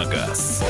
на газ».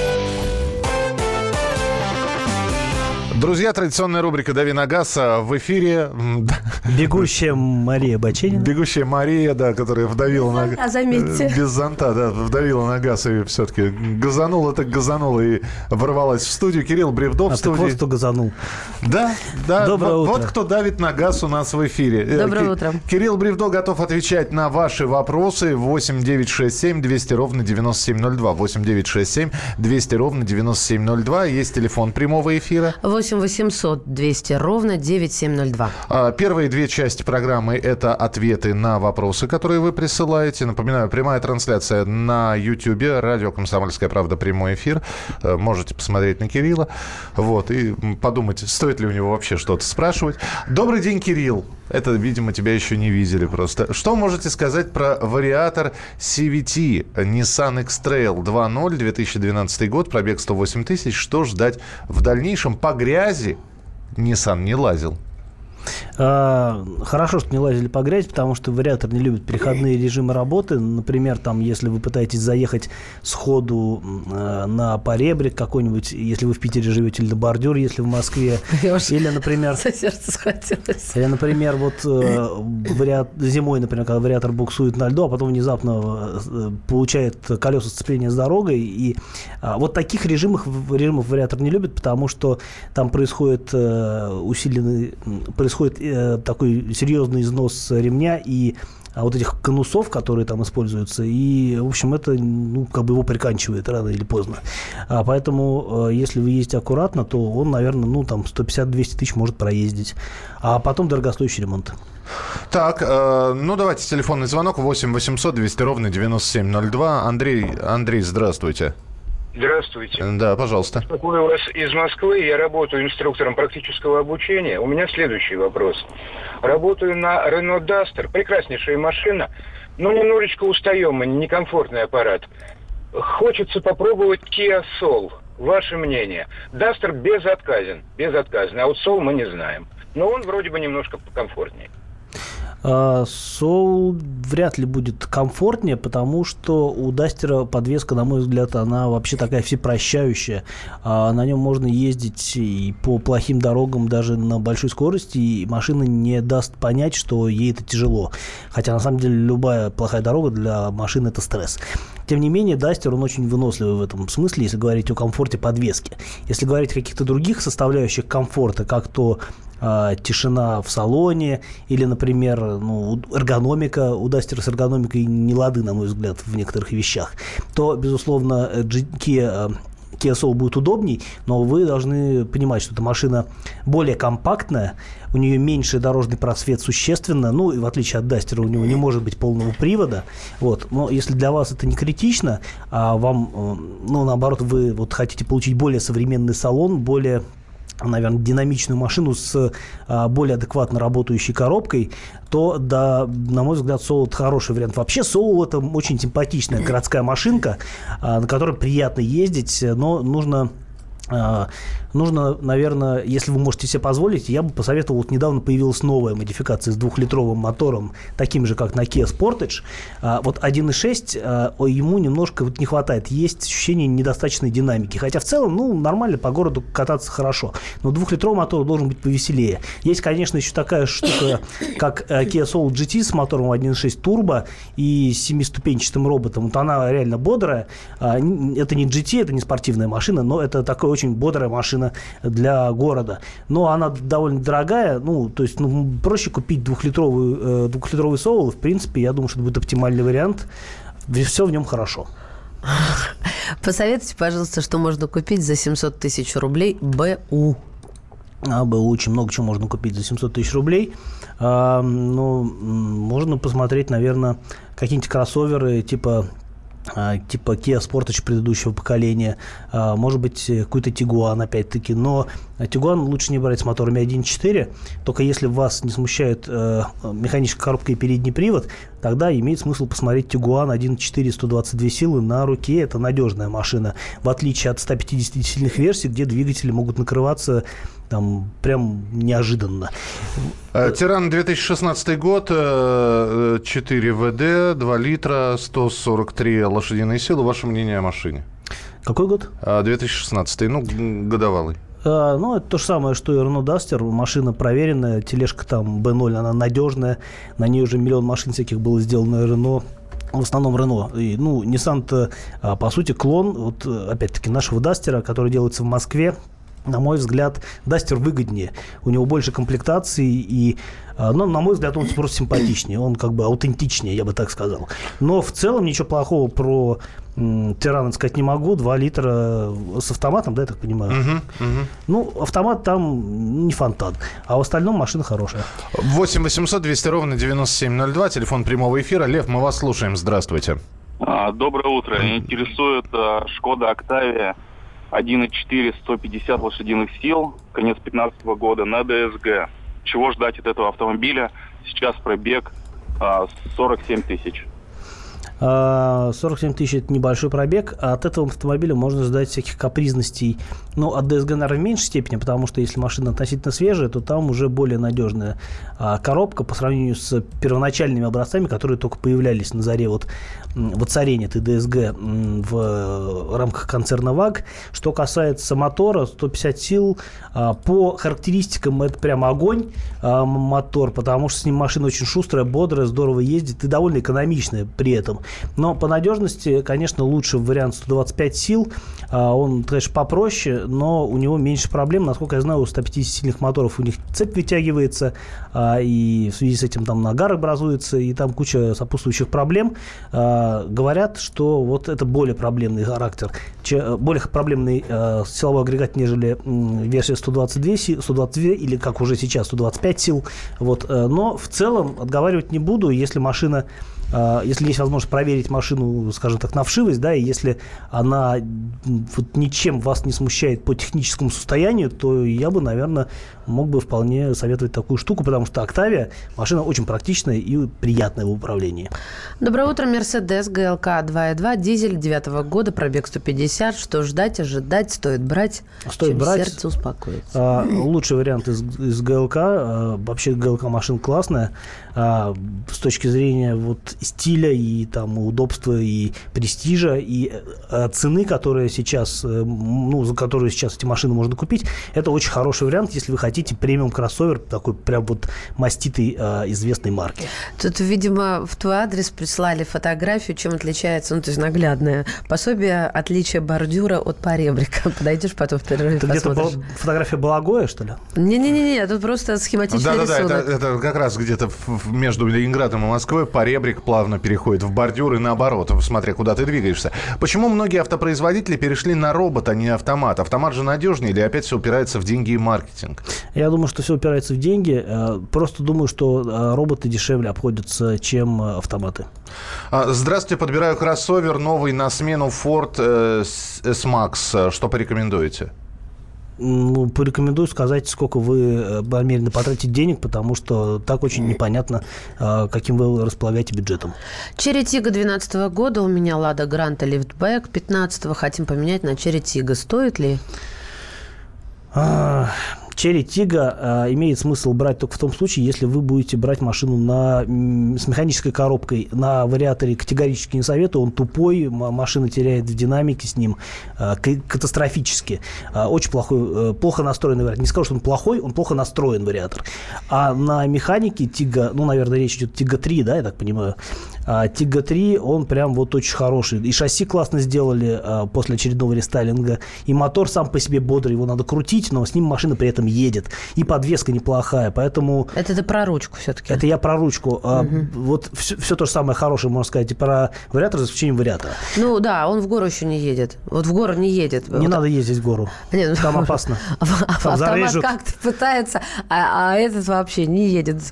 Друзья, традиционная рубрика «Дави на газ» в эфире. Бегущая Мария Баченина. Бегущая Мария, да, которая вдавила на газ. заметьте. Без зонта, да, вдавила на газ и все-таки газанула так газанула и ворвалась в студию. Кирилл Бревдов а в студии. А вот кто газанул. Да, да. Доброе вот, утро. Вот кто давит на газ у нас в эфире. Э, Доброе Ки- утро. Кирилл Бревдо готов отвечать на ваши вопросы. 8 9 6 7 200 ровно 9702. 8 9 6 7 200 ровно 9702. Есть телефон прямого эфира. 8 800 200 ровно 9702. А, первые две части программы – это ответы на вопросы, которые вы присылаете. Напоминаю, прямая трансляция на YouTube, радио «Комсомольская правда», прямой эфир. Э, можете посмотреть на Кирилла вот, и подумать, стоит ли у него вообще что-то спрашивать. Добрый день, Кирилл. Это, видимо, тебя еще не видели просто. Что можете сказать про вариатор CVT Nissan X-Trail 2.0, 2012 год, пробег 108 тысяч? Что ждать в дальнейшем по грязи? Nissan не лазил. А, хорошо, что не лазили по грязи, потому что вариатор не любит переходные режимы работы. Например, там, если вы пытаетесь заехать сходу э, на поребрик какой-нибудь, если вы в Питере живете, или на бордюр, если в Москве. Или, например... Или, например, вот э, вариат, зимой, например, когда вариатор буксует на льду, а потом внезапно э, получает колеса сцепления с дорогой. И э, вот таких режимов, режимов вариатор не любит, потому что там происходит э, усиленный происходит э, такой серьезный износ ремня и а вот этих конусов, которые там используются, и, в общем, это, ну, как бы его приканчивает рано или поздно. А поэтому, э, если вы ездите аккуратно, то он, наверное, ну, там, 150-200 тысяч может проездить. А потом дорогостоящий ремонт. Так, э, ну, давайте телефонный звонок 8 800 200 ровно 9702. Андрей, Андрей, здравствуйте. Здравствуйте. Да, пожалуйста. Беспокою вас из Москвы. Я работаю инструктором практического обучения. У меня следующий вопрос. Работаю на Renault Duster. Прекраснейшая машина, но немножечко устаем, некомфортный аппарат. Хочется попробовать Kia Soul. Ваше мнение. Duster безотказен. Безотказен. А вот Soul мы не знаем. Но он вроде бы немножко покомфортнее. Soul вряд ли будет комфортнее, потому что у Дастера подвеска, на мой взгляд, она вообще такая всепрощающая. А на нем можно ездить и по плохим дорогам даже на большой скорости, и машина не даст понять, что ей это тяжело. Хотя, на самом деле, любая плохая дорога для машины – это стресс. Тем не менее, Дастер, он очень выносливый в этом смысле, если говорить о комфорте подвески. Если говорить о каких-то других составляющих комфорта, как то э, тишина в салоне или, например, ну, эргономика, у Дастера с эргономикой не лады, на мой взгляд, в некоторых вещах, то, безусловно, Kia Kia Soul будет удобней, но вы должны понимать, что эта машина более компактная, у нее меньше дорожный просвет существенно, ну, и в отличие от Дастера у него не может быть полного привода, вот, но если для вас это не критично, а вам, ну, наоборот, вы вот хотите получить более современный салон, более наверное, динамичную машину с а, более адекватно работающей коробкой, то, да, на мой взгляд, Soul это хороший вариант. Вообще, Soul это очень симпатичная городская машинка, а, на которой приятно ездить, но нужно а, нужно, наверное, если вы можете себе позволить, я бы посоветовал, вот недавно появилась новая модификация с двухлитровым мотором, таким же, как на Kia Sportage. А, вот 1.6, а, ему немножко вот не хватает, есть ощущение недостаточной динамики. Хотя в целом, ну, нормально по городу кататься хорошо. Но двухлитровый мотор должен быть повеселее. Есть, конечно, еще такая штука, как Kia Soul GT с мотором 1.6 турбо и семиступенчатым роботом. Вот она реально бодрая. Это не GT, это не спортивная машина, но это такой очень бодрая машина для города. Но она довольно дорогая, ну, то есть ну, проще купить двухлитровый, э, двухлитровый соул. В принципе, я думаю, что это будет оптимальный вариант. Все в нем хорошо. Посоветуйте, пожалуйста, что можно купить за 700 тысяч рублей БУ. А, БУ очень много чего можно купить за 700 тысяч рублей. А, ну, можно посмотреть, наверное, какие-нибудь кроссоверы типа типа Kia Sportage предыдущего поколения, а, может быть, какой-то Tiguan, опять-таки, но Tiguan лучше не брать с моторами 1.4, только если вас не смущает э, механическая коробка и передний привод, тогда имеет смысл посмотреть Tiguan 1.4 122 силы на руке, это надежная машина, в отличие от 150 сильных версий, где двигатели могут накрываться там прям неожиданно. Э, Тиран 2016 год, 4 ВД, 2 литра, 143 лошадиные силы. Ваше мнение о машине? Какой год? 2016, ну, годовалый. А, ну, это то же самое, что и Renault Duster. Машина проверенная, тележка там B0, она надежная. На ней уже миллион машин всяких было сделано Renault в основном Рено. И, ну, Nissan, а, по сути, клон, вот, опять-таки, нашего Дастера, который делается в Москве. На мой взгляд, Дастер выгоднее. У него больше комплектаций и а, но, на мой взгляд, он просто симпатичнее, он как бы аутентичнее, я бы так сказал. Но в целом ничего плохого про Тирана сказать не могу. Два литра с автоматом, да, я так понимаю? Угу, угу. Ну, автомат там не фонтан. А в остальном машина хорошая. 8 800 200 ровно 9702, телефон прямого эфира. Лев, мы вас слушаем. Здравствуйте. А, доброе утро. Меня интересует а, Шкода Октавия 1.4, 150 лошадиных сил, конец 2015 года на ДСГ. Чего ждать от этого автомобиля? Сейчас пробег 47 тысяч. 47 тысяч – это небольшой пробег, а от этого автомобиля можно ждать всяких капризностей. Ну, от DSG, наверное, в меньшей степени, потому что если машина относительно свежая, то там уже более надежная а, коробка по сравнению с первоначальными образцами, которые только появлялись на заре вот воцарения этой DSG в рамках концерна ВАГ. Что касается мотора, 150 сил, а, по характеристикам это прямо огонь а, мотор, потому что с ним машина очень шустрая, бодрая, здорово ездит и довольно экономичная при этом. Но по надежности, конечно, лучше вариант 125 сил. А, он, конечно, попроще, но у него меньше проблем. Насколько я знаю, у 150-сильных моторов у них цепь вытягивается, а, и в связи с этим там нагар образуется, и там куча сопутствующих проблем. А, говорят, что вот это более проблемный характер, более проблемный силовой агрегат, нежели версия 122, 122 или, как уже сейчас, 125 сил. Вот. Э, но в целом отговаривать не буду, если машина если есть возможность проверить машину, скажем так, на вшивость, да, и если она вот ничем вас не смущает по техническому состоянию, то я бы, наверное, мог бы вполне советовать такую штуку, потому что Октавия машина очень практичная и приятная в управлении. Доброе утро, Мерседес ГЛК 2.2, дизель 9 года, пробег 150. Что ждать, ожидать, стоит брать, стоит брать. сердце успокоится. А, лучший вариант из, из ГЛК. А, вообще ГЛК машина классная. А, с точки зрения вот стиля и там удобства и престижа и а, цены, которые сейчас, э, ну, за которую сейчас эти машины можно купить, это очень хороший вариант, если вы хотите премиум кроссовер такой прям вот маститый а, известной марки. Тут, видимо, в твой адрес прислали фотографию, чем отличается, ну, то есть наглядное пособие отличия бордюра от поребрика. Подойдешь потом в перерыве Это где-то фотография Балагоя, что ли? Не-не-не, тут просто схематичный да, рисунок. Да-да-да, это, это как раз где-то между Ленинградом и Москвой поребрик плавно переходит в бордюр и наоборот, смотря куда ты двигаешься. Почему многие автопроизводители перешли на робот, а не автомат? Автомат же надежнее или опять все упирается в деньги и маркетинг? Я думаю, что все упирается в деньги. Э, просто думаю, что э, роботы дешевле обходятся, чем э, автоматы. А, здравствуйте, подбираю кроссовер новый на смену Ford S-Max. Что порекомендуете? Ну, порекомендую сказать, сколько вы намерены потратить денег, потому что так очень непонятно, каким вы располагаете бюджетом. Chery Tiggo 2012 года у меня Лада Гранта лифтбэк 15 хотим поменять на Chery Tiggo. Стоит ли? А, Chery Tiggo э, имеет смысл брать только в том случае, если вы будете брать машину на, с механической коробкой. На вариаторе категорически не советую, он тупой, машина теряет в динамике с ним э, катастрофически. Э, очень плохой, плохо настроенный вариатор. Не скажу, что он плохой, он плохо настроен вариатор. А на механике Тига, ну, наверное, речь идет Тига 3, да, я так понимаю, а Тига 3, он прям вот очень хороший. И шасси классно сделали после очередного рестайлинга. И мотор сам по себе бодрый, его надо крутить, но с ним машина при этом едет. И подвеска неплохая, поэтому... Это ты про ручку все-таки. Это я про ручку. Угу. А, вот все, все то же самое хорошее, можно сказать, и про вариатор, за исключением вариатора. Ну да, он в гору еще не едет. Вот в гору не едет. Не вот. надо ездить в гору. Нет, ну, Там опасно. Там Автомат как-то пытается, а, а этот вообще не едет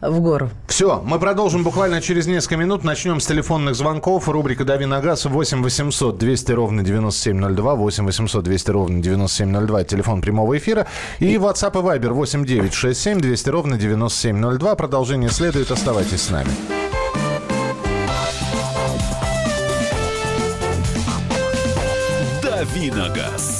в гору. Все, мы продолжим буквально через несколько минут. Начнем с телефонных звонков. Рубрика «Дави на газ» 8 800 200 ровно 9702, 8 800 200 ровно 9702, телефон прямого эфира. И WhatsApp и Viber 8 9 6 7 200 ровно 9702. Продолжение следует. Оставайтесь с нами. «Давиногаз». и в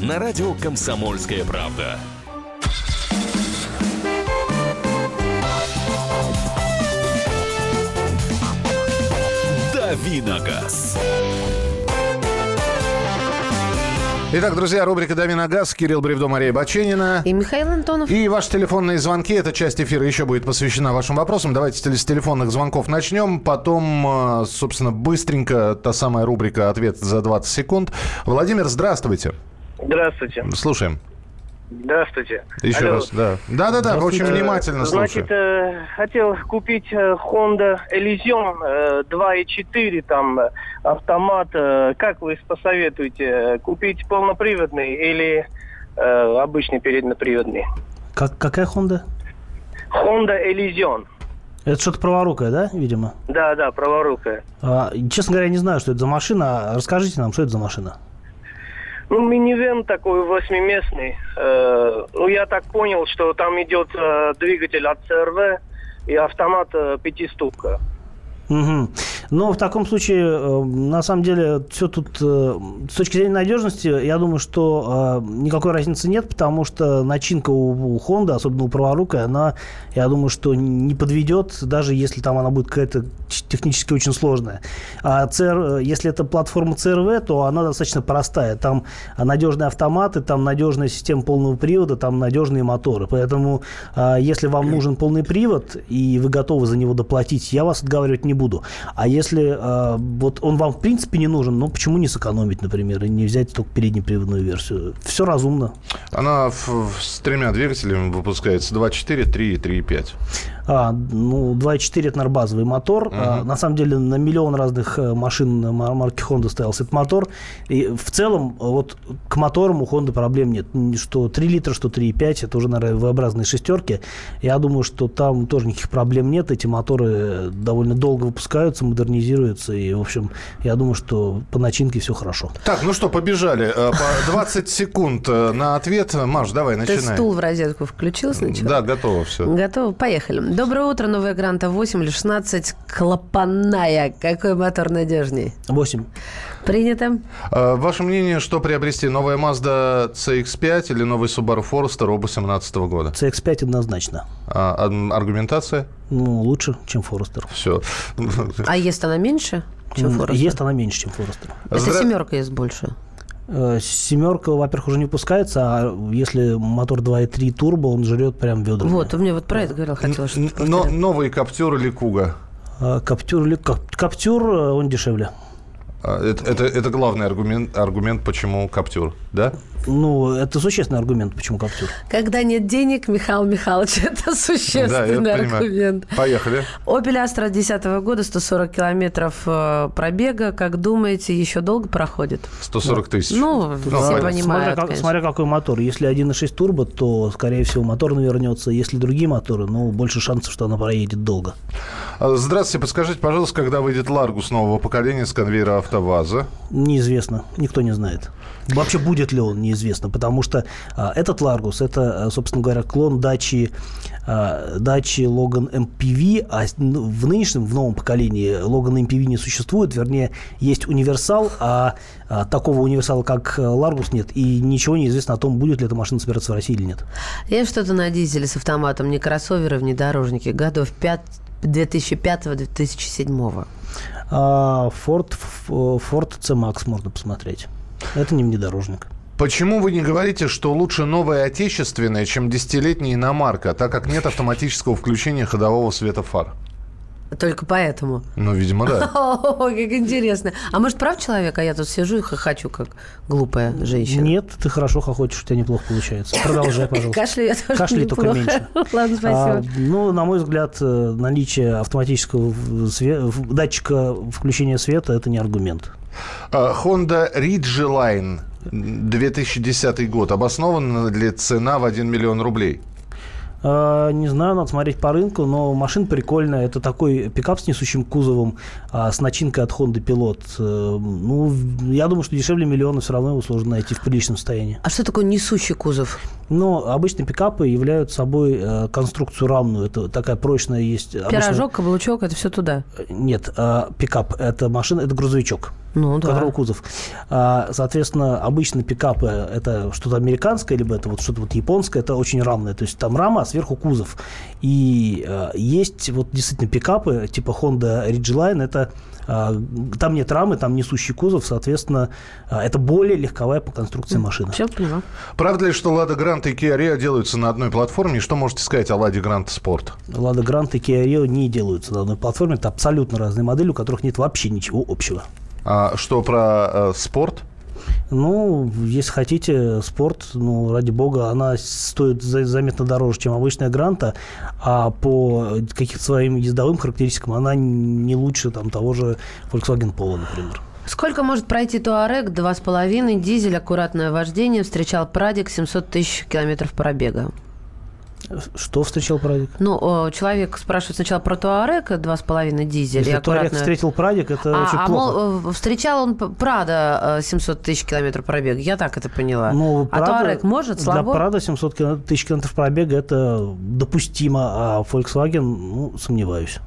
на радио «Комсомольская правда». Давиногаз. Итак, друзья, рубрика «Дави на газ». Кирилл Бревдо, Мария Баченина. И Михаил Антонов. И ваши телефонные звонки. Эта часть эфира еще будет посвящена вашим вопросам. Давайте с телефонных звонков начнем. Потом, э, собственно, быстренько та самая рубрика «Ответ за 20 секунд». Владимир, здравствуйте. Здравствуйте. Слушаем. Здравствуйте. Еще Алло. раз, да. Да-да-да, очень Э, внимательно Значит, слушаю. э, хотел купить э, Honda Elysion э, 2.4, там, э, автомат. Э, Как вы посоветуете, э, купить полноприводный или э, обычный переднеприводный? Как, какая Honda? Honda Elysion. Это что-то праворукое, да, видимо? Да, да, праворукая. А, честно говоря, не знаю, что это за машина. Расскажите нам, что это за машина. Ну, минивэн такой восьмиместный. Э, ну, я так понял, что там идет э, двигатель от CRV и автомат э, пятиступка. Мгм. Но в таком случае, э, на самом деле, все тут э, с точки зрения надежности, я думаю, что э, никакой разницы нет, потому что начинка у, у Honda, особенно у праворукой, она, я думаю, что не подведет, даже если там она будет какая-то технически очень сложная. А CR, если это платформа CRV, то она достаточно простая. Там надежные автоматы, там надежная система полного привода, там надежные моторы. Поэтому, э, если вам нужен полный привод, и вы готовы за него доплатить, я вас отговаривать не буду. А если э, вот он вам в принципе не нужен, ну почему не сэкономить, например, и не взять только переднеприводную версию? Все разумно. Она в- в- с тремя двигателями выпускается 2.4, 3 и 3.5. А, ну, 2.4 это, наверное, базовый мотор. А, на самом деле на миллион разных э, машин мар- марки Honda ставился этот мотор. И в целом э, вот к моторам у Honda проблем нет. Что 3 литра, что 3.5, это уже, наверное, V-образные шестерки. Я думаю, что там тоже никаких проблем нет. Эти моторы э, довольно долго выпускаются, модернизируются. И, в общем, я думаю, что по начинке все хорошо. Так, ну что, побежали. Э, По 20 секунд э, на ответ. Маш, давай, Ты начинай. стул в розетку включил сначала? Да, готово все. Готово? Поехали. Доброе утро, новая Гранта 8 или 16, клапанная. Какой мотор надежней? 8. Э, Принято. Ваше мнение, что приобрести? Новая Mazda CX-5 или новый Subaru Forester оба 17 года? CX-5 однозначно. А, аргументация? Ну, лучше, чем Forester. Все. А ест она меньше, чем Форестер? Ест она меньше, чем Forester. Это семерка ест больше. Э, Семерка, во-первых, уже не выпускается, а если мотор 2.3 турбо, он жрет прям ведрами. Вот, у меня вот про это говорил, хотела что-то Но, новый Каптюр или Куга? А Каптюр, или- Кап- Каптюр, э, он дешевле. А, Это, это, это главный аргумент, аргумент, почему Каптюр, да? Ну, это существенный аргумент, почему Каптюр. Когда нет денег, Михаил Михайлович, это Да, существенный понимаю. аргумент. Поехали. Opel Astra 2010 года, 140 километров э, пробега. Как думаете, еще долго проходит? 140 тысяч. Ну, все понятно. понимают, смотря, как- конечно. смотря какой мотор. Если 1.6 турбо, то, скорее всего, мотор навернется. Если другие моторы, ну, больше шансов, что она проедет долго. Здравствуйте, подскажите, пожалуйста, когда выйдет Ларгус нового поколения с конвейера АвтоВАЗа? Неизвестно, никто не знает. Вообще будет ли он, неизвестно, потому что а, этот Ларгус, это, а, собственно говоря, клон Dacia, а, Dacia Logan MPV, а ну, в нынешнем, в новом поколении Logan MPV не существует, вернее, есть универсал, а, а, такого универсала, как а, Ларгус, нет, и ничего не известно о том, будет ли эта машина собираться в России или нет. Я что-то на дизеле с автоматом, не кроссоверы, внедорожники, годов 5 2005-2007. А Ford, Ford C-Max можно посмотреть. Это не внедорожник. Почему вы не говорите, что лучше новая отечественная, чем десятилетняя иномарка, так как нет автоматического включения ходового света фар? Только поэтому. Ну, видимо, да. О, как интересно. А может, прав человек, а я тут сижу и хохочу, как глупая женщина? Нет, ты хорошо хохочешь, у тебя неплохо получается. Продолжай, пожалуйста. Кашля я тоже только неплохо. меньше. Ладно, А, спасибо. ну, на мой взгляд, э, наличие автоматического све- датчика включения света – это не аргумент. А, Honda Ridgeline 2010 год. Обоснована ли цена в 1 миллион рублей? А, не знаю, надо смотреть по рынку, но машина прикольная. Это такой пикап с несущим кузовом, а, с начинкой от Honda Pilot. Э, ну, я думаю, что дешевле миллиона все равно его сложно найти в приличном состоянии. А что такое несущий кузов? Но обычно пикапы являются собой э, конструкцию равную. Это такая прочная есть. обычно- Пирожок, каблучок, это все туда. Нет, а, пикап – это машина, это грузовичок. Ну, да. которого кузов. А, Соответственно, обычно пикапы это что-то американское, либо это вот что-то вот японское, это очень равное. То есть там рама, а сверху кузов. И э, есть вот действительно пикапы типа Honda Ridgeline, это там нет рамы, там несущий кузов, соответственно, а, это более легковая по конструкции машина. Все поняла. Правда ли, что Лада Грант и Kia Rio делаются на одной платформе? И что можете сказать о Ладе Грант Спорт? Лада Грант и Kia Rio не делаются на одной платформе, это абсолютно разные модели, у которых нет вообще ничего общего. А что про э, спорт? Ну, если хотите, спорт, ну, ради бога, она стоит за- заметно дороже, чем обычная гранта, а по каким-то своим ездовым характеристикам она не лучше там, того же Volkswagen Polo, например. Сколько может пройти Туарек? Два с половиной, дизель, аккуратное вождение. Встречал Прадик, 700 тысяч километров пробега. Что встречал Прадик? Ну, о, человек спрашивает сначала про Туарек, два с половиной дизель. Если и Туарек встретил Прадик, это а, очень а, плохо. мол, э, встречал он Прада э, 700 тысяч километров пробега. Я так это поняла. Ну, а Prado- Туарек может, Для слабо? Прада 700 кило- тысяч километров пробега это допустимо, а Volkswagen, ну, сомневаюсь.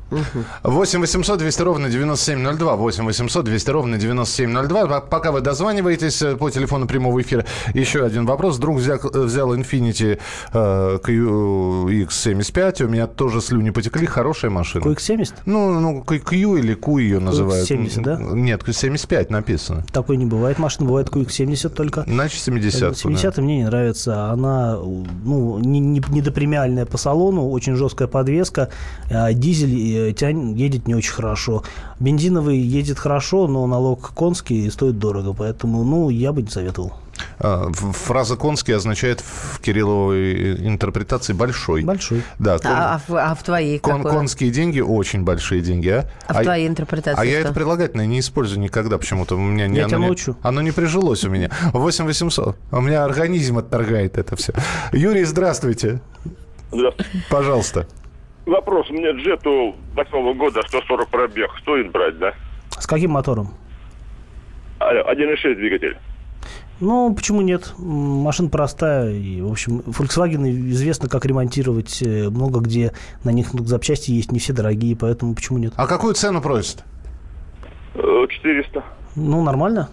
8 800 200 ровно 9702. 8 800 200 ровно 9702. П- Пока вы дозваниваетесь э, по телефону прямого эфира, еще один вопрос. Друг взял, взял Infiniti э, QX75. У меня тоже слюни потекли. Хорошая машина. QX70? Ну, ну, Q или Q ее называют. QX70, да? Нет, Q75 написано. Такой не бывает. Машина бывает QX70 только. Значит, 70 70 мне не нравится. Она ну, не, не- недопремиальная по салону, очень жесткая подвеска. а Дизель э, тянь- едет не очень хорошо. Бензиновый едет хорошо, но налог конский и стоит дорого. Поэтому, ну, я бы не советовал. А, Фраза «конский» означает в Кирилловой интерпретации «большой». Большой. Да, кон- А, а в, а в твоей кон- какой? конские деньги очень большие деньги, а? А в твоей интерпретации А я что? это прилагательное не использую никогда почему-то. У меня не, Я оно, тебя не, научу. оно не прижилось у меня. 8 800. У меня организм отторгает это все. Юрий, здравствуйте. Здравствуйте. Пожалуйста. Вопрос. У меня джету восьмого года 140 пробег. Стоит брать, да? С каким мотором? Алло, 1.6 двигатель. Ну, почему нет? Машина простая. И, в общем, Volkswagen известно, как ремонтировать. э, Много где на них запчасти есть, не все дорогие, поэтому почему нет? А какую цену просит? Э, 400. Ну, нормально.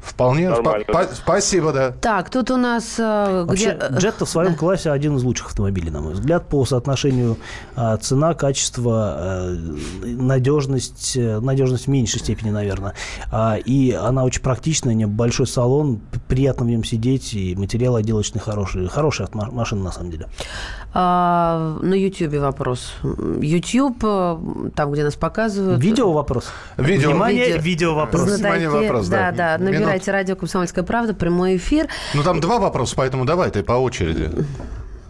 Вполне. Нормально, да. спасибо, да. Так, тут у нас... э, Вообще, где... Джетта в своем классе один из лучших автомобилей, на мой взгляд, по соотношению а, цена, качество, а, надежность, э, надежность в меньшей степени, наверное. А, и она очень практичная, у нее большой салон, приятно в нем сидеть, и материал отделочный хороший. Хорошая машина, на самом деле. А, на Ютьюбе вопрос. Ютьюб, э, там, где нас показывают. Видео вопрос? Видео. Внимание, Видео. видео вопрос. Внимание, вопрос, да. да. Да, Минут. набирайте радио «Комсомольская правда», прямой эфир. Ну, там два вопроса, поэтому давай ты по очереди.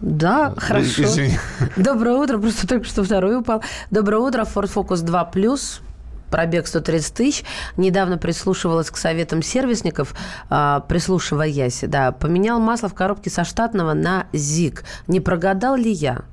Да, хорошо. Извини. Доброе утро, просто только что второй упал. Доброе утро, Ford Focus 2 Plus. Пробег 130 тысяч. Недавно прислушивалась к советам сервисников, а, прислушиваясь, да, поменял масло в коробке со штатного на ЗИК. Не прогадал ли я?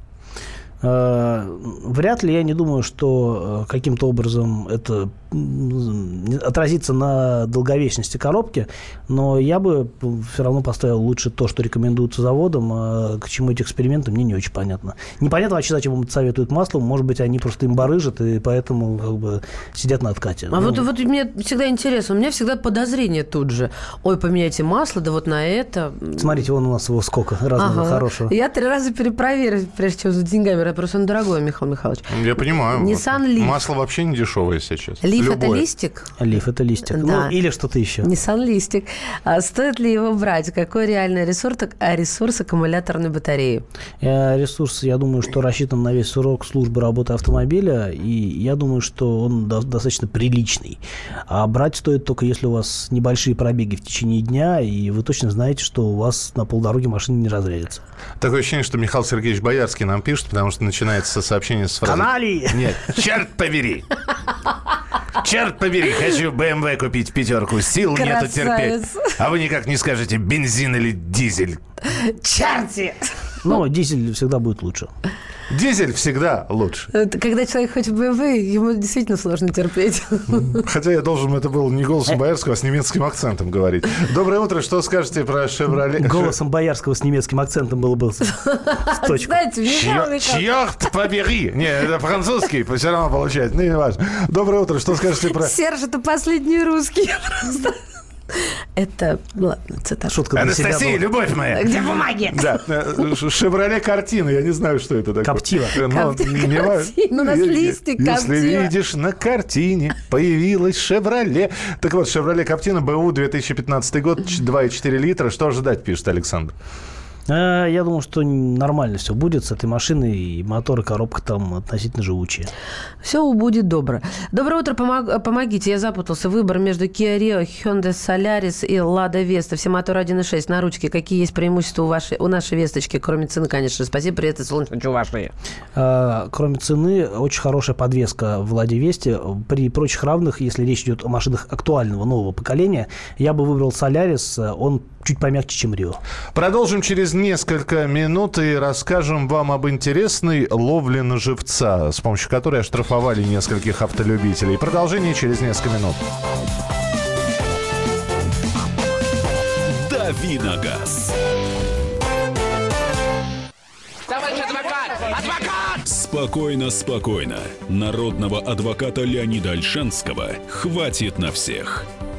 Э, Вряд ли, я не думаю, что э, каким-то образом это отразится на долговечности коробки, но я бы все равно поставил лучше то, что рекомендуется заводом, а к чему эти эксперименты, мне не очень понятно. Непонятно вообще, зачем им советуют масло, может быть, они просто им барыжат, и поэтому как бы сидят на откате. А Ну, вот, вот мне всегда интересно, у меня всегда подозрение тут же. Ой, поменяйте масло, да вот на это. Смотрите, вон у нас его сколько разного Ага. хорошего. Я три раза перепроверю, прежде чем за деньгами. Просто он дорогой, Михаил Михайлович. Я понимаю. Nissan Leaf. Масло вообще не дешевое сейчас. Лиф это Любое. листик? Лиф, это листик. Да. Ну, или что-то еще. Nissan листик. А стоит ли его брать? Какой реальный ресурс, а ресурс аккумуляторной батареи? Э, Ресурс, я думаю, что рассчитан на весь срок службы работы автомобиля, и я думаю, что он до- достаточно приличный. А брать стоит только если у вас небольшие пробеги в течение дня, и вы точно знаете, что у вас на полдороги машина не разрядится. Такое ощущение, что Михаил Сергеевич Боярский нам пишет, потому что начинается сообщение с фразы... Канали! Нет, черт побери! Черт побери, хочу BMW купить в пятерку. Сил нету терпеть. А вы никак не скажете бензин или дизель. Черти! Но дизель всегда будет лучше. Дизель всегда лучше. Когда человек хочет BMW, ему действительно сложно терпеть. Хотя я должен, это был не голосом Боярского, а с немецким акцентом говорить. Доброе утро, что скажете про Шевроле? Голосом Боярского с немецким акцентом было бы Михайлович, Черт побери! Не, это французский, все равно получается. Ну, не важно. Доброе утро, что скажете про... Серж, это последний русский просто. Это, ладно, цитата. Шутка для себя Анастасия, любовь моя! Где бумаги? Да, э, Шевроле картина, я не знаю, что это такое. Коптила. Э, но картина, у нас листик Если Коптила. видишь на картине появилась Шевроле. Так вот, Шевроле Коптина, БУ, 2015 год, ч- 2,4 литра. Что ожидать, пишет Александр? Э, Я думаю, что нормально все будет с этой машиной, и мотор, и коробка там относительно живучие. Все будет добро. Доброе утро, помог- помогите. Я запутался. Выбор между Kia Rio, Hyundai Solaris и Lada Vesta. Все моторы 1.6 на ручке. Какие есть преимущества у, вашей, у нашей Весточки? Кроме цены, конечно. Спасибо, привет, из солнечного Чувашии. А, Кроме цены, очень хорошая подвеска в Ладе Весте. При прочих равных, если речь идет о машинах актуального нового поколения, я бы выбрал Солярис. Он чуть помягче, чем Рио. Продолжим через несколько минут и расскажем вам об интересной ловле на живца, с помощью которой оштрафовали нескольких автолюбителей. Продолжение через несколько минут. Давиногаз. Товарищ адвокат! Адвокат! Спокойно, спокойно. Народного адвоката Леонида Альшанского хватит на всех.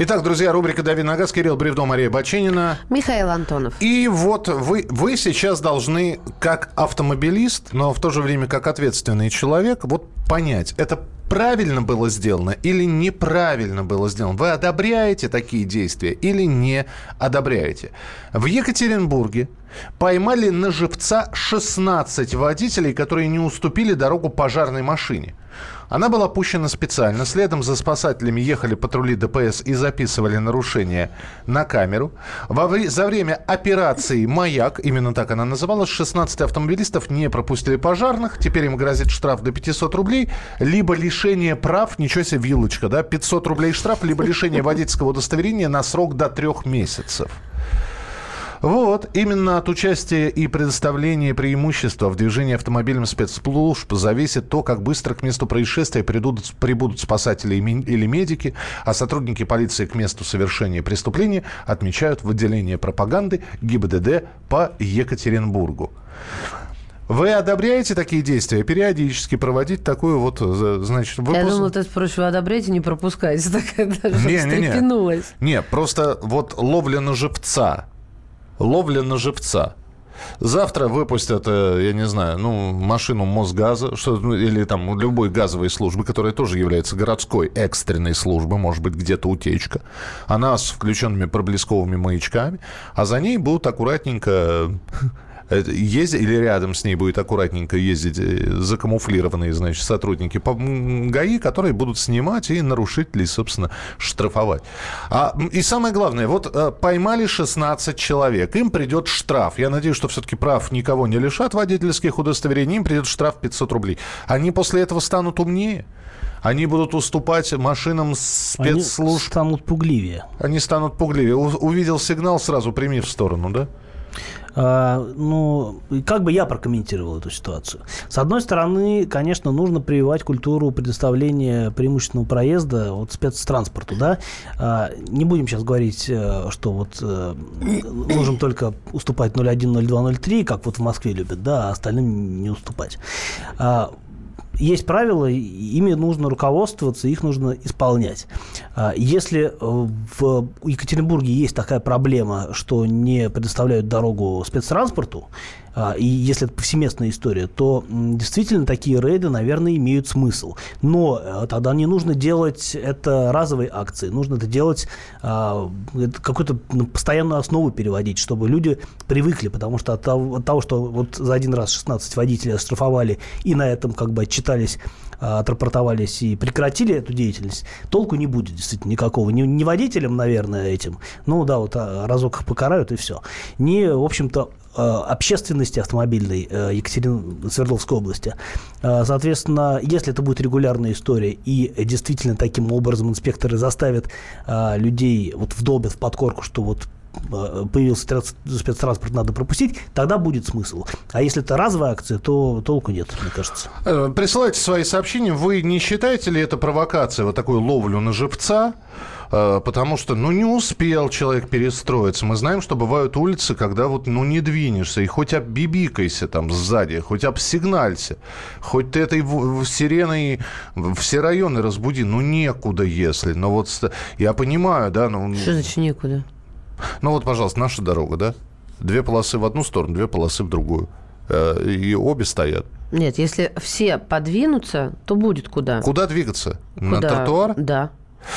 Итак, друзья, рубрика «Дави на газ». Кирилл Бревдо, Мария Баченина. Михаил Антонов. И вот вы, вы сейчас должны, как автомобилист, но в то же время как ответственный человек, вот понять, это правильно было сделано или неправильно было сделано. Вы одобряете такие действия или не одобряете. В Екатеринбурге поймали на живца 16 водителей, которые не уступили дорогу пожарной машине. Она была пущена специально. Следом за спасателями ехали патрули ДПС и записывали нарушения на камеру. Во вре- за время операции «Маяк», именно так она называлась, 16 автомобилистов не пропустили пожарных. Теперь им грозит штраф до 500 рублей, либо лишение прав, ничего себе, вилочка, да, 500 рублей штраф, либо лишение водительского удостоверения на срок до трех месяцев. Вот, именно от участия и предоставления преимущества в движении автомобилем спецслужб зависит то, как быстро к месту происшествия придут, прибудут спасатели или медики, а сотрудники полиции к месту совершения преступления отмечают в отделении пропаганды ГИБДД по Екатеринбургу. Вы одобряете такие действия? Периодически проводить такую вот, э, значит, Я выпуск- думала, ты спросишь, вы одобряете, не пропускаете. Такая даже Не-не-не. встрепенулась. Не, просто вот ловля на живца. Ловля на живца. Завтра выпустят, э, я не знаю, ну, машину Мосгаза, что, ну, или там любой газовой службы, которая тоже является городской экстренной службой, может быть, где-то утечка. Она с включенными проблесковыми маячками, а за ней будут аккуратненько ездить, или рядом с ней будет аккуратненько ездить э, закамуфлированные, значит, сотрудники ГАИ, которые будут снимать и нарушителей, собственно, штрафовать. А, и самое главное, вот э, поймали 16 человек, им придет штраф. Я надеюсь, что все-таки прав никого не лишат водительских удостоверений, им придет штраф 500 рублей. Они после этого станут умнее? Они будут уступать машинам Они спецслужб? станут пугливее. Они станут пугливее. Увидел сигнал, сразу прими в сторону, да? А, ну, как бы я прокомментировал эту ситуацию? С одной стороны, конечно, нужно прививать культуру предоставления преимущественного проезда от спецтранспорту, да. А, не будем сейчас говорить, э, что вот э, нужно только уступать 01, 02, 03, как вот в Москве любят, да, а остальным не уступать. Есть правила, ими нужно руководствоваться, их нужно исполнять. А, Если э, в Екатеринбурге есть такая проблема, что не предоставляют дорогу спецтранспорту, и если это повсеместная история, то действительно такие рейды, наверное, имеют смысл. Но э, тогда не нужно делать это разовой акции, нужно это делать а, какую-то на постоянную основу переводить, чтобы люди привыкли, потому что от того, от того, что вот за один раз 16 водителей оштрафовали и на этом как бы отчитались а, отрапортовались и прекратили эту деятельность, толку не будет действительно никакого. Не, не водителям, наверное, этим. Ну да, вот а, разок их покарают и все. Не, в общем-то, а, общественности автомобильной Екатерин... Свердловской области. Соответственно, если это будет регулярная история и действительно таким образом инспекторы заставят людей, вот вдолбят в подкорку, что вот Э, появился спецтранспорт, надо пропустить, тогда будет смысл. А если это разовая акция, то толку нет, мне кажется. Э, присылайте свои сообщения. Вы не считаете ли это провокацией, вот такую ловлю на живца? Э, потому что, ну, не успел человек перестроиться. Мы знаем, что бывают улицы, когда вот, ну, не двинешься, и хоть оббибикайся там сзади, хоть обсигналься, хоть ты этой сиреной все районы разбуди, ну, некуда, если. Но вот я понимаю, да, ну... Что значит некуда? Ну вот, пожалуйста, наша дорога, да? Две полосы в одну сторону, две полосы в другую. Э, и обе стоят. Нет, если все подвинутся, то будет куда. Куда двигаться? Куда? На тротуар? Да.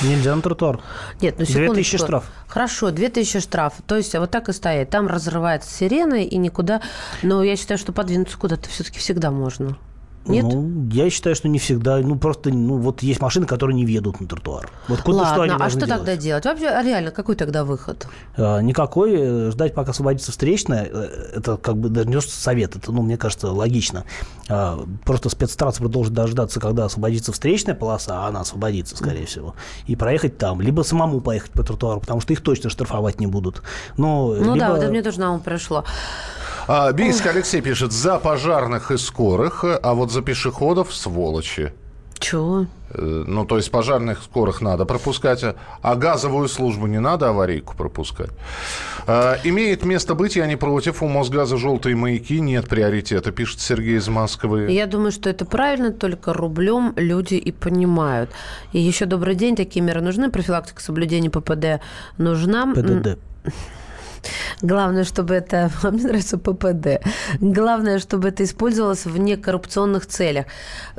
Нельзя на тротуар. Нет, ну секундочку. 2000 штраф. Хорошо, 2000 штраф. То есть вот так и стоит. Там разрывается сирена и никуда. Но я считаю, что подвинуться куда-то все-таки всегда можно. Нет? Ну, я считаю, что не всегда. Ну, просто, ну, вот есть машины, которые не въедут на тротуар. Вот куда, Ладно, что они а что делать? тогда делать? Вообще, а реально, какой тогда выход? А, никакой. Ждать, пока освободится встречная, э, это как бы даже не совет, это, ну, мне кажется, логично. А, просто спецтранспорт должен дождаться, когда освободится встречная полоса, а она освободится, скорее всего, и проехать там. Либо самому поехать по тротуару, потому что их точно штрафовать не будут. Но, ну либо... да, вот это мне тоже на ум пришло. А, Бийск Алексей пишет, за пожарных и скорых, а вот за пешеходов сволочи. Чего? Э, ну, то есть пожарных скорых надо пропускать, а газовую службу не надо аварийку пропускать. А, имеет место быть, я не против. У Мосгаза желтые маяки, нет приоритета, пишет Сергей из Москвы. Я думаю, что это правильно, только рублем люди и понимают. И еще добрый день, такие меры нужны. Профилактика соблюдения ППД нужна. ПДД. Главное, чтобы это... Мне нравится ППД. Главное, чтобы это использовалось в некоррупционных целях.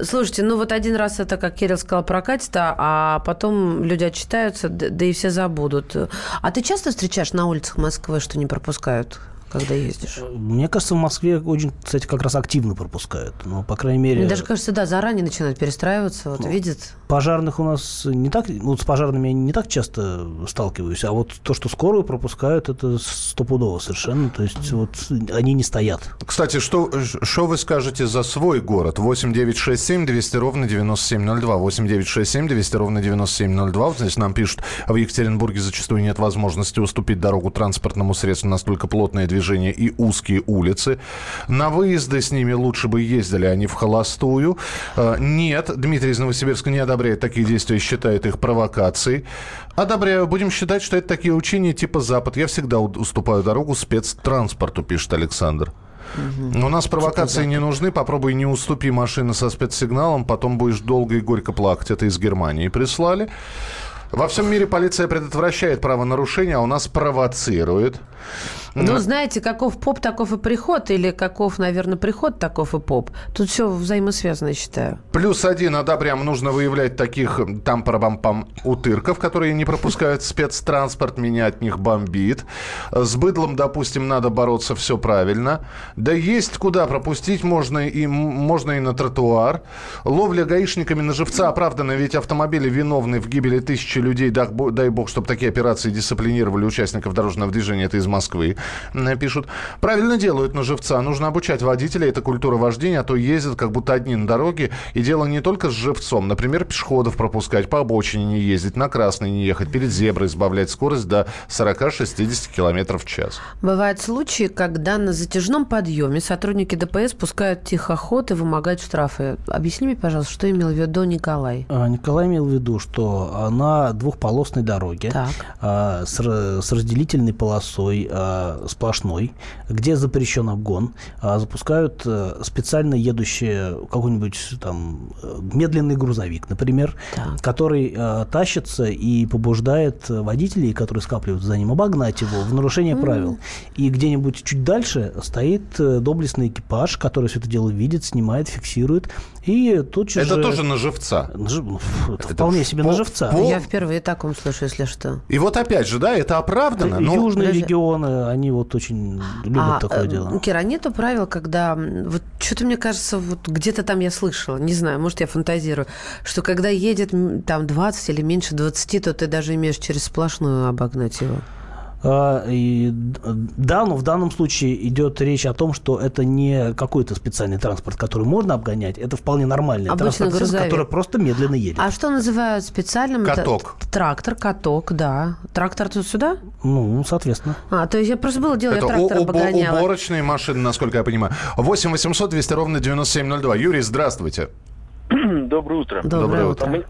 Слушайте, ну вот один раз это, как Кирилл сказал, прокатит, а потом люди отчитаются, да и все забудут. А ты часто встречаешь на улицах Москвы, что не пропускают? Когда ездишь? Мне кажется, в Москве очень, кстати, как раз активно пропускают. Ну, по крайней мере... Мне даже кажется, да, заранее начинают перестраиваться, вот ну, видят. Пожарных у нас не так... Ну, с пожарными я не так часто сталкиваюсь, а вот то, что скорую пропускают, это стопудово совершенно. То есть вот они не стоят. Кстати, что, что вы скажете за свой город? 8 9 6 7 200 ровно 9702. 8 9 6 7 200 ровно 9702. Вот здесь нам пишут, в Екатеринбурге зачастую нет возможности уступить дорогу транспортному средству настолько плотное движение движения и узкие улицы. На выезды с ними лучше бы ездили они в холостую. Э, нет, Дмитрий из Новосибирска не одобряет такие действия считает их провокацией. Одобряю. Будем считать, что это такие учения типа Запад. Я всегда уступаю дорогу спецтранспорту, пишет Александр. Угу. У нас провокации не нужны. Попробуй не уступи машины со спецсигналом, потом будешь долго и горько плакать. Это из Германии прислали. Во всем мире полиция предотвращает правонарушения, а у нас провоцирует. Ну, знаете, каков поп, таков и приход, или каков, наверное, приход, таков и поп. Тут все взаимосвязано, я считаю. Плюс один, а да, прям нужно выявлять таких там пам утырков, которые не пропускают спецтранспорт, меня от них бомбит. С быдлом, допустим, надо бороться, все правильно. Да есть куда пропустить, можно и, можно и на тротуар. Ловля гаишниками на живца оправдана, ведь автомобили виновны в гибели тысячи людей. Дай, дай бог, чтобы такие операции дисциплинировали участников дорожного движения. Это из Москвы пишут. Правильно делают на живца. Нужно обучать водителей. Это культура вождения, а то ездят как будто одни на дороге. И дело не только с живцом. Например, пешеходов пропускать, по обочине не ездить, на красный не ехать, перед зеброй избавлять скорость до 40-60 км в час. Бывают случаи, когда на затяжном подъеме сотрудники ДПС пускают тихоход и вымогают штрафы. Объясни мне, пожалуйста, что имел в виду Николай? А, Николай имел в виду, что на двухполосной дороге а, с, разделительной полосой а, э, сплошной, где запрещен обгон, а запускают э, специально едущие какой-нибудь там э, медленный грузовик, например, Так. который э, тащится и побуждает водителей, которые скапливаются за ним, обогнать его в нарушение правил. И где-нибудь чуть дальше стоит доблестный экипаж, который все это дело видит, снимает, фиксирует. И тут же... Это тоже на живца. на жив- ну, Это вполне себе по- на живца. по- Я впервые таком слышу, если что. И вот опять же, да, это оправдано. но- Южные Подожди. регионы, они вот очень любят а, такое э, дело. Кира, нету правил, когда... Вот что-то, мне кажется, вот где-то там я слышала, не знаю, может, я фантазирую, что когда едет там 20 или меньше 20, то ты даже имеешь через сплошную обогнать его. А, и, да, но в данном случае идет речь о том, что это не какой-то специальный транспорт, который можно обгонять, это вполне нормальный Обычный средство, грузовик. который просто медленно едет. А что называют специальным... это Каток. Трактор, каток, да. Трактор тут сюда? Ну, соответственно. А, то есть я просто было дело, Это я трактор у- убо- обгоняла. уборочные машины, насколько я понимаю. 8 800 200 ровно 9702. Юрий, здравствуйте. Доброе утро. Доброе, Доброе утро. А мне-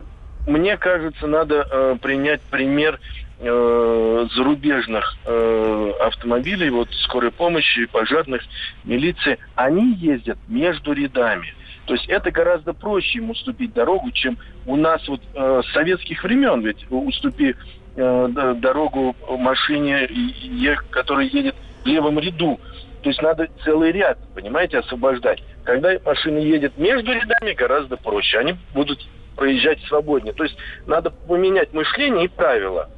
Мне кажется, надо э, принять пример э, зарубежных э, автомобилей, вот скорой помощи, пожарных, милиции. Они ездят между рядами. То есть это гораздо проще им уступить дорогу, чем у нас вот э, с советских времен. Ведь уступи э, дорогу машине, которая едет в левом ряду. То есть надо целый ряд, понимаете, освобождать. Когда машина едет между рядами, гораздо проще. Они будут проезжать свободнее. То есть надо поменять мышление и правила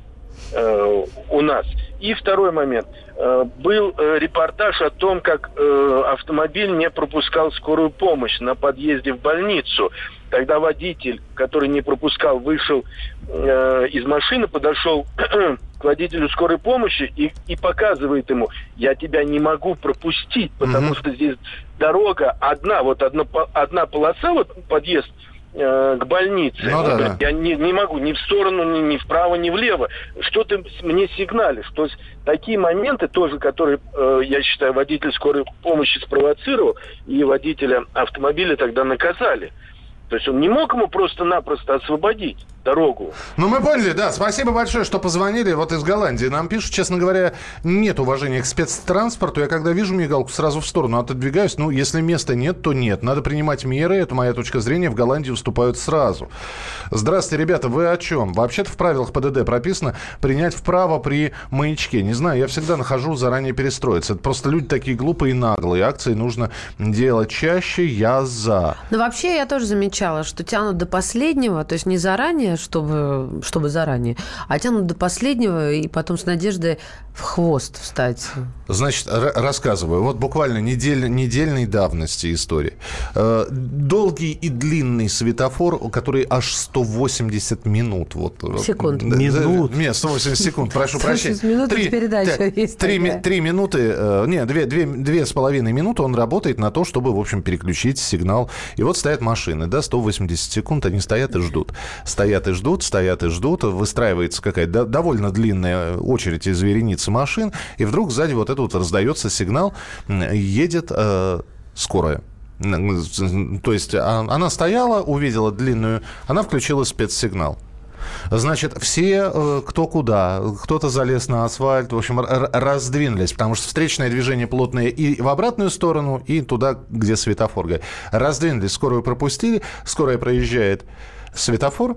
у нас. И второй момент. Э, был э, репортаж о том, как э, автомобиль не пропускал скорую помощь на подъезде в больницу. Тогда водитель, который не пропускал, вышел э, из машины, подошел к водителю скорой помощи и, и показывает ему, я тебя не могу пропустить, потому Мгм. что здесь дорога одна, вот одна, одна полоса, вот подъезд э, к больнице. Ну Он да, да. Я не, не могу ни в сторону, ни, ни вправо, ни влево. Что ты с- мне сигналишь? То есть такие моменты тоже, которые, э, я считаю, водитель скорой помощи спровоцировал, и водителя автомобиля тогда наказали. То есть он не мог ему просто-напросто освободить дорогу. Ну, мы поняли, да. Спасибо большое, что позвонили. Вот из Голландии нам пишут, честно говоря, нет уважения к спецтранспорту. Я когда вижу мигалку, сразу в сторону отодвигаюсь. Ну, если места нет, то нет. Надо принимать меры. Это моя точка зрения. В Голландии уступают сразу. Здравствуйте, ребята. Вы о чем? Вообще-то в правилах ПДД прописано принять вправо при маячке. Не знаю, я всегда нахожу заранее перестроиться. Это просто люди такие глупые и наглые. Акции нужно делать чаще. Я за. Ну, вообще, я тоже замечала, что тянут до последнего, то есть не заранее, чтобы, чтобы заранее, а тянут до последнего и потом с надеждой в хвост встать. Значит, р- рассказываю. Вот буквально недель, недельной давности истории. Э, долгий и длинный светофор, который аж 180 минут. Вот, Секунд. Да, да, Минут. Нет, 180 секунд, прошу 180 прощения. минут, это передача да, есть три, три минуты, э, не, две, две, две с половиной минуты он работает на то, чтобы, в общем, переключить сигнал. И вот стоят машины, да, 180 секунд, они стоят и ждут. Стоят и ждут, стоят и ждут, выстраивается какая-то до- довольно длинная очередь из вереницы машин, и вдруг сзади вот это вот раздается сигнал, едет э, скорая. То есть а- она стояла, увидела длинную, она включила спецсигнал. Значит, все, э, кто куда, кто-то залез на асфальт, в общем, раздвинулись, потому что встречное движение плотное и в обратную сторону, и туда, где светофор. Раздвинулись, скорую пропустили, скорая проезжает светофор,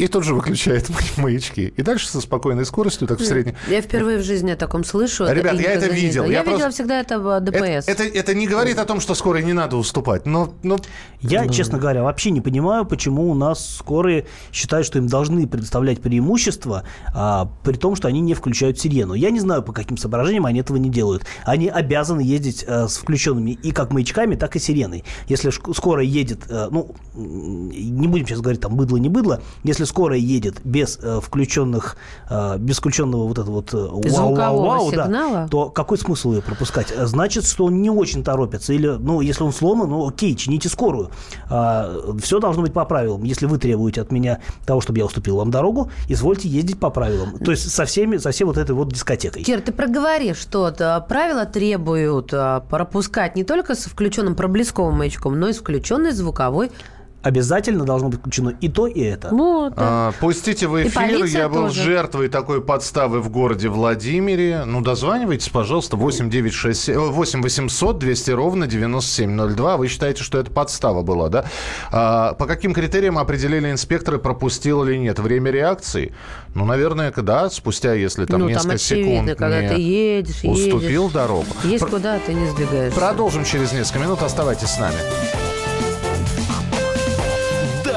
и тут же выключает маячки. И дальше со спокойной скоростью, так в среднем. Я впервые в жизни о таком слышу. Ребят, я это видел. Я Я, видела просто- всегда это в Это, ДПС. это, это не говорит о том, что скорой не надо уступать. Но, но Я, честно говоря, вообще не понимаю, почему у нас скорые считают, что им должны предоставлять преимущество, а, при том, что они не включают сирену. Я не знаю, по каким соображениям они этого не делают. Они обязаны ездить э, с включенными и как маячками, так и сиреной. Если скорая едет, э, ну, не будем сейчас говорить там быдло, не быдло, если скорая едет без э, включенных, э, без включенного вот этого вот э, вау-вау-вау, да, то какой смысл ее пропускать? Значит, что он не очень торопится. Или, ну, если он сломан, ну, окей, чините скорую. все должно быть по правилам. Если вы требуете от меня того, чтобы я уступил вам дорогу, извольте ездить по правилам. То есть со всеми, со всей вот этой вот дискотекой. Кир, ты проговори, что то правила требуют а, пропускать не только с включенным проблесковым маячком, но и с включенной звуковой обязательно должно быть включено и то, и это. Вот. А, пустите в эфир. Я был тоже. жертвой такой подставы в городе Владимире. Ну, дозванивайтесь, пожалуйста, 8 967 8 800 200 ровно 9702. Вы считаете, что это подстава была, да? А, по каким критериям определили инспекторы, пропустил или нет? Время реакции? Ну, наверное, да, спустя, если там ну, там несколько очевидно, секунд когда не ты едешь, едешь. уступил дорогу. Есть Пр- куда, ты не сдвигаешься. Продолжим через несколько минут. Оставайтесь с нами.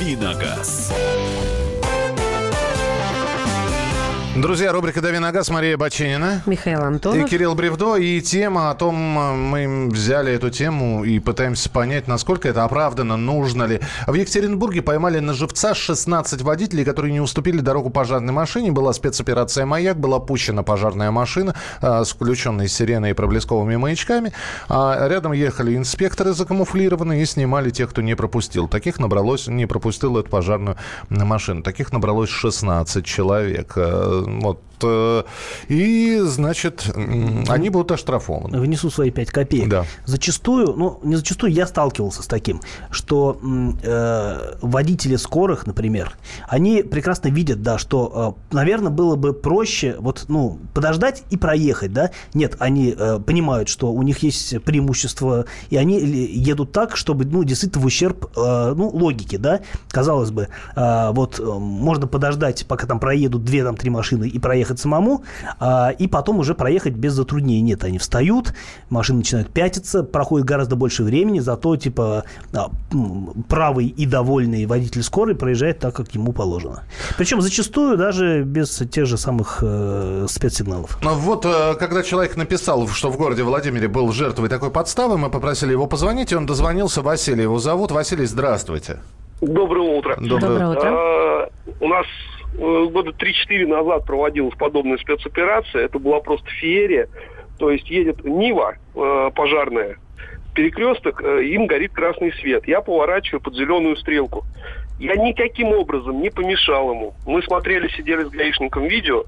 Давиногаз. Друзья, рубрика «Дави на газ», Мария Баченина. Михаил И Антонов. Кирилл Бревдо, и тема о том, э, мы взяли эту тему и пытаемся понять, насколько это оправдано, нужно ли. В Екатеринбурге поймали на живца 16 водителей, которые не уступили дорогу пожарной машине. Была спецоперация «Маяк», была пущена пожарная машина э, с включенной сиреной и проблесковыми маячками. А рядом ехали инспекторы закамуфлированные и снимали тех, кто не пропустил. Таких набралось, не пропустил эту пожарную машину. Таких набралось 16 человек. Вот. Э, И, значит, они будут оштрафованы. внесу свои 5 копеек. Да. Зачастую, ну, не зачастую, я сталкивался с таким, что э, водители скорых, например, они прекрасно видят, да, что, э, наверное, было бы проще вот, ну, подождать и проехать, да. Нет, они э, понимают, что у них есть преимущество, и они едут так, чтобы, ну, действительно в ущерб, э, ну, логике, да. Казалось бы, э, вот э, можно подождать, пока там проедут две, там, три машины и проехать самому, а, и потом уже проехать без затруднений. Нет, они встают, машины начинают пятиться, проходит гораздо больше времени, зато, типа, а, правый и довольный водитель скорой проезжает так, как ему положено. Причем зачастую даже без тех же самых э, спецсигналов. Ну Вот, э, когда человек написал, что в городе Владимире был жертвой такой подставы, мы попросили его позвонить, и он дозвонился. Василий его зовут. Василий, здравствуйте. Доброе утро. Доброе Доброе утро. А, у нас года 3-4 назад проводилась подобная спецоперация. Это была просто феерия. То есть едет Нива э, пожарная, перекресток, э, им горит красный свет. Я поворачиваю под зеленую стрелку. Я никаким образом не помешал ему. Мы смотрели, сидели с гаишником видео.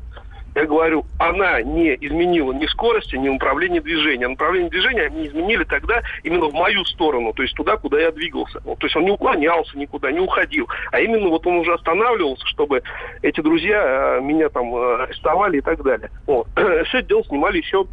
Я говорю, она не изменила ни скорости, ни направления движения. Направление движения они изменили тогда именно в мою сторону, то есть туда, куда я двигался. Вот, то есть он не уклонялся никуда, не уходил. А именно вот он уже останавливался, чтобы эти друзья э, меня там э, арестовали и так далее. Вот. Все это дело снимали еще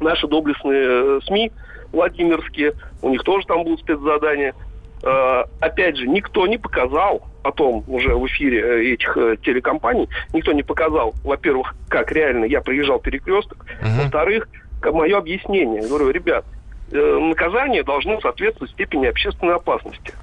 наши доблестные э, СМИ Владимирские. У них тоже там будут спецзадания. Э, опять же, никто не показал потом уже в эфире э, этих э, телекомпаний, никто не показал, во-первых, как реально я проезжал перекресток, во-вторых, мое объяснение. Я говорю, ребят, э, наказание должно соответствовать степени общественной опасности.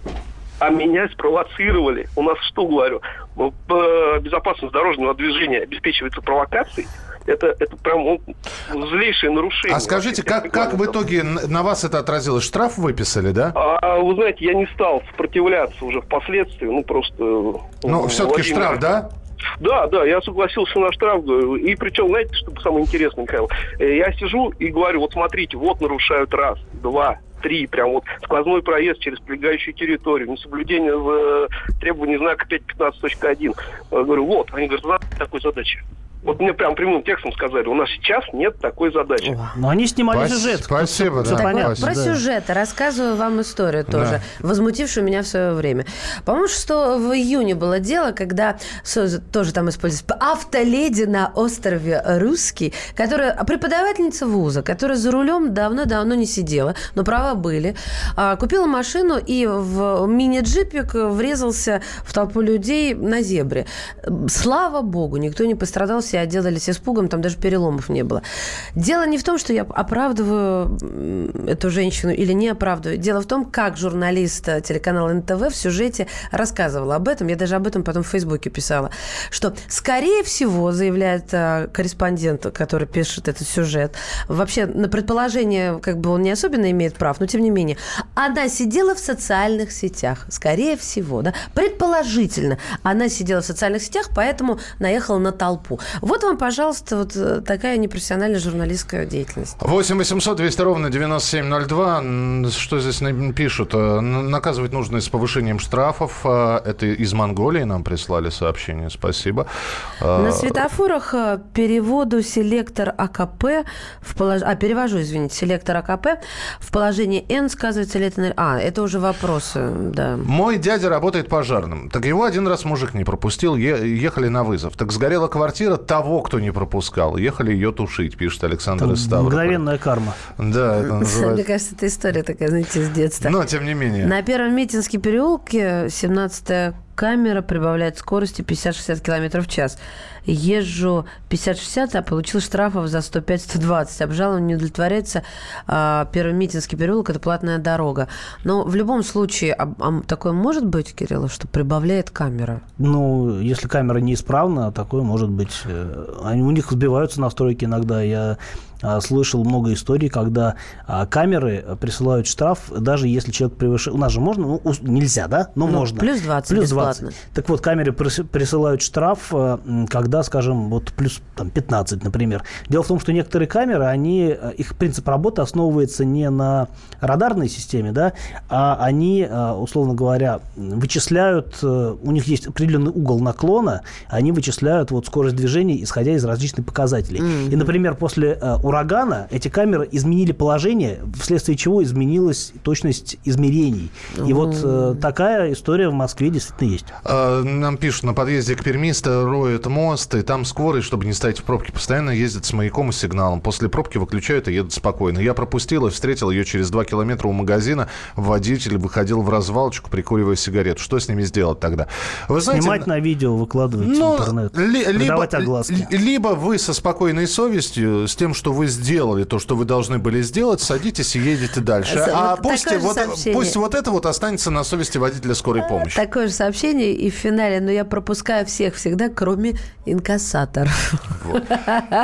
А меня спровоцировали. У нас что, говорю, безопасность дорожного движения обеспечивается провокацией. Это, это прям ну, злейшее нарушение. А скажите, как, как в итоге на вас это отразилось? Штраф выписали, да? А, вы знаете, я не стал сопротивляться уже впоследствии, ну просто... Ну, все-таки штраф, да? Да, да, я согласился на штраф. говорю. И причем, знаете, что самое интересное, Михаил? Э, Я сижу и говорю, вот смотрите, вот нарушают раз, два, три, прям вот сквозной проезд через прилегающую территорию, несоблюдение э, требований знака 5.15.1. Я говорю, вот, они говорят, «У такой задачи. Вот мне прям прямым текстом сказали, у нас сейчас нет такой задачи. Но они снимали Спас- сюжет. спасибо, да, понятно, Про да. сюжеты рассказываю вам историю тоже, возмутившую меня в свое время. По-моему, что в июне было дело, когда тоже там используется автоледи на острове Русский, которая преподавательница вуза, которая за рулем давно-давно не сидела, но права были, а, купила машину и в мини-джипик врезался в толпу людей на зебре. Слава богу, никто не пострадал, все отделались испугом, там даже переломов не было. Дело не в том, что я оправдываю эту женщину или не оправдываю. Дело в том, как журналист телеканала НТВ в сюжете рассказывала об этом. Я даже об этом потом в Фейсбуке писала. Что, скорее всего, заявляет э, корреспондент, который пишет этот сюжет, вообще на предположение, как бы он не особенно имеет прав, но тем не менее, она сидела в социальных сетях, скорее всего, да, предположительно, она сидела в социальных сетях, поэтому наехала на толпу. Вот вам, пожалуйста, вот э, такая непрофессиональная журналистская деятельность. 8 800 200 ровно 9702. Что здесь пишут? Э, наказывать нужно с повышением штрафов. Э, это из Монголии нам прислали сообщение. Спасибо. На светофорах переводу селектор АКП в полож... А, перевожу, извините, селектор АКП в положении N сказывается ли это... А, это уже вопросы, да. Мой дядя работает пожарным. Так его один раз мужик не пропустил, ехали на вызов. Так сгорела квартира того, кто не пропускал. Ехали ее тушить, пишет Александр Там из Ставрополя. Мгновенная карма. Да, это называется... Мне кажется, это история такая, знаете, с детства. Но, тем не менее. На первом Митинске переулке 17 камера прибавляет скорости 50-60 км в час. Езжу 50-60, а получил штрафов за 105-120. Обжалование не удовлетворяется. А, Первый Митинский переулок – это платная дорога. Но в любом случае, а, а такое может быть, Кирилл, что прибавляет камера? Ну, если камера неисправна, такое может быть. Э, они, у них сбиваются настройки иногда. Я слышал много историй, когда а, камеры присылают штраф, даже если человек превышает... У нас же можно, ну, нельзя, да? Но ну, можно. Плюс 20 Плюс 20. Бесплатно. Так вот, камеры присылают штраф, а, когда, скажем, вот плюс там, 15, например. Дело в том, что некоторые камеры, они, их принцип работы основывается не на радарной системе, да, а они, условно говоря, вычисляют, у них есть определенный угол наклона, они вычисляют вот скорость движения, исходя из различных показателей. Mm-hmm. И, например, после урагана эти камеры изменили положение, вследствие чего изменилась точность измерений. И вот э, такая история в Москве действительно есть. А, нам пишут, на подъезде к Пермиста роют мост, и там скорые, чтобы не стоять в пробке, постоянно ездят с маяком и сигналом. После пробки выключают и едут спокойно. Я пропустил и встретил ее через два километра у магазина. Водитель выходил в развалочку, прикуривая сигарету. Что с ними сделать тогда? Вы знаете, Снимать на видео, выкладывать ну, в интернет. Ли, либо, огласки. либо вы со спокойной совестью, с тем, что вы сделали то, что вы должны были сделать, садитесь и едете дальше. А пусть вот, пусть вот это вот останется на совести водителя скорой помощи. Такое же сообщение и в финале, но я пропускаю всех всегда, кроме инкассаторов. Вот.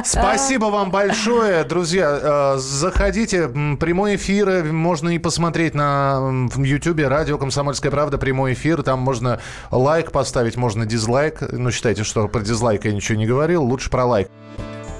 Спасибо вам большое, друзья. Э, заходите, прямой эфир можно и посмотреть на в Ютьюбе, радио «Комсомольская правда», прямой эфир. Там можно лайк поставить, можно дизлайк. Ну, считайте, что про дизлайк я ничего не говорил. Лучше про лайк.